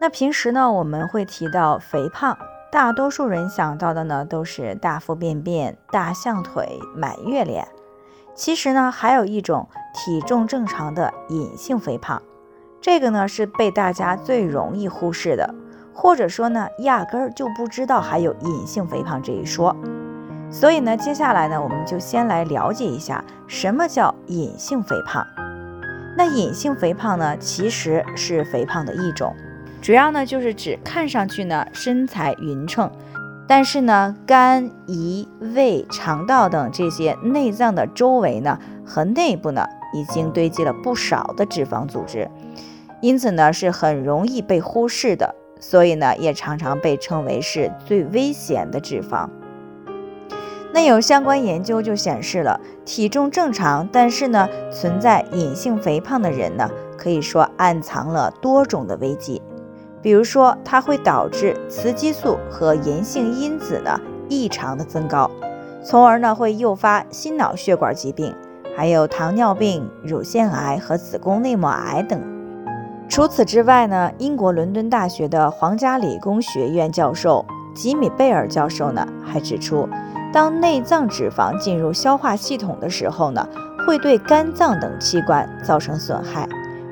那平时呢，我们会提到肥胖，大多数人想到的呢都是大腹便便、大象腿、满月脸。其实呢，还有一种体重正常的隐性肥胖，这个呢是被大家最容易忽视的，或者说呢，压根儿就不知道还有隐性肥胖这一说。所以呢，接下来呢，我们就先来了解一下什么叫隐性肥胖。那隐性肥胖呢，其实是肥胖的一种。主要呢就是指看上去呢身材匀称，但是呢肝、胰、胃、肠道等这些内脏的周围呢和内部呢已经堆积了不少的脂肪组织，因此呢是很容易被忽视的，所以呢也常常被称为是最危险的脂肪。那有相关研究就显示了，体重正常但是呢存在隐性肥胖的人呢，可以说暗藏了多种的危机。比如说，它会导致雌激素和炎性因子呢异常的增高，从而呢会诱发心脑血管疾病，还有糖尿病、乳腺癌和子宫内膜癌等。除此之外呢，英国伦敦大学的皇家理工学院教授吉米贝尔教授呢还指出，当内脏脂肪进入消化系统的时候呢，会对肝脏等器官造成损害，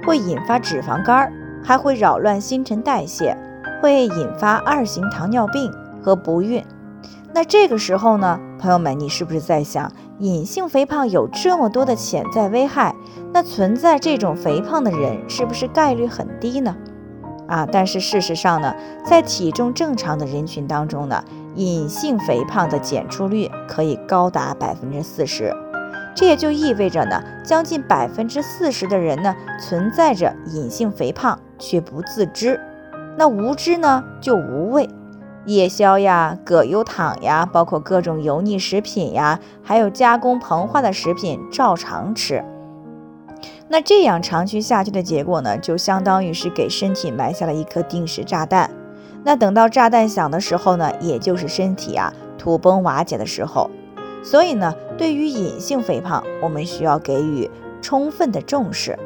会引发脂肪肝儿。还会扰乱新陈代谢，会引发二型糖尿病和不孕。那这个时候呢，朋友们，你是不是在想，隐性肥胖有这么多的潜在危害？那存在这种肥胖的人是不是概率很低呢？啊，但是事实上呢，在体重正常的人群当中呢，隐性肥胖的检出率可以高达百分之四十。这也就意味着呢，将近百分之四十的人呢存在着隐性肥胖却不自知。那无知呢就无畏，夜宵呀、葛优躺呀，包括各种油腻食品呀，还有加工膨化的食品照常吃。那这样长期下去的结果呢，就相当于是给身体埋下了一颗定时炸弹。那等到炸弹响的时候呢，也就是身体啊土崩瓦解的时候。所以呢，对于隐性肥胖，我们需要给予充分的重视。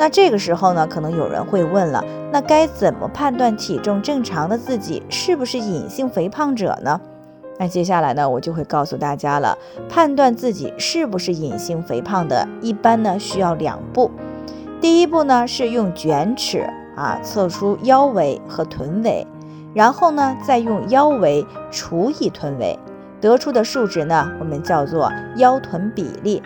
那这个时候呢，可能有人会问了，那该怎么判断体重正常的自己是不是隐性肥胖者呢？那接下来呢，我就会告诉大家了，判断自己是不是隐性肥胖的，一般呢需要两步。第一步呢是用卷尺啊测出腰围和臀围，然后呢再用腰围除以臀围。得出的数值呢，我们叫做腰臀比例。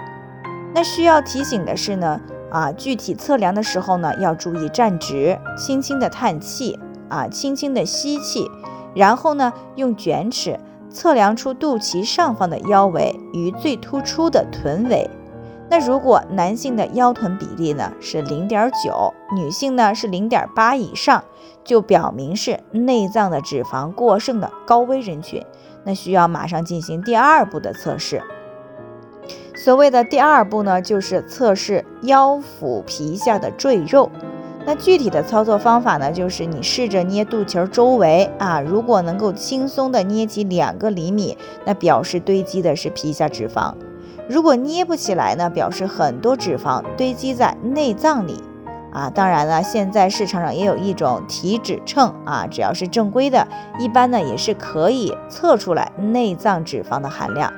那需要提醒的是呢，啊，具体测量的时候呢，要注意站直，轻轻的叹气，啊，轻轻的吸气，然后呢，用卷尺测量出肚脐上方的腰围与最突出的臀围。那如果男性的腰臀比例呢是零点九，女性呢是零点八以上，就表明是内脏的脂肪过剩的高危人群。那需要马上进行第二步的测试。所谓的第二步呢，就是测试腰腹皮下的赘肉。那具体的操作方法呢，就是你试着捏肚脐周围啊，如果能够轻松的捏起两个厘米，那表示堆积的是皮下脂肪；如果捏不起来呢，表示很多脂肪堆积在内脏里。啊，当然了，现在市场上也有一种体脂秤啊，只要是正规的，一般呢也是可以测出来内脏脂肪的含量。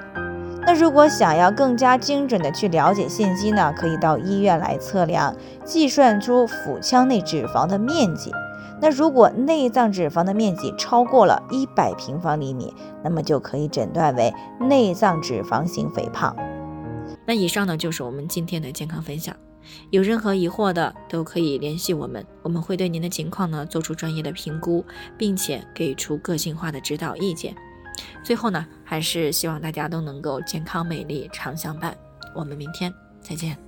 那如果想要更加精准的去了解信息呢，可以到医院来测量，计算出腹腔内脂肪的面积。那如果内脏脂肪的面积超过了一百平方厘米，那么就可以诊断为内脏脂肪型肥胖。那以上呢就是我们今天的健康分享。有任何疑惑的都可以联系我们，我们会对您的情况呢做出专业的评估，并且给出个性化的指导意见。最后呢，还是希望大家都能够健康美丽常相伴。我们明天再见。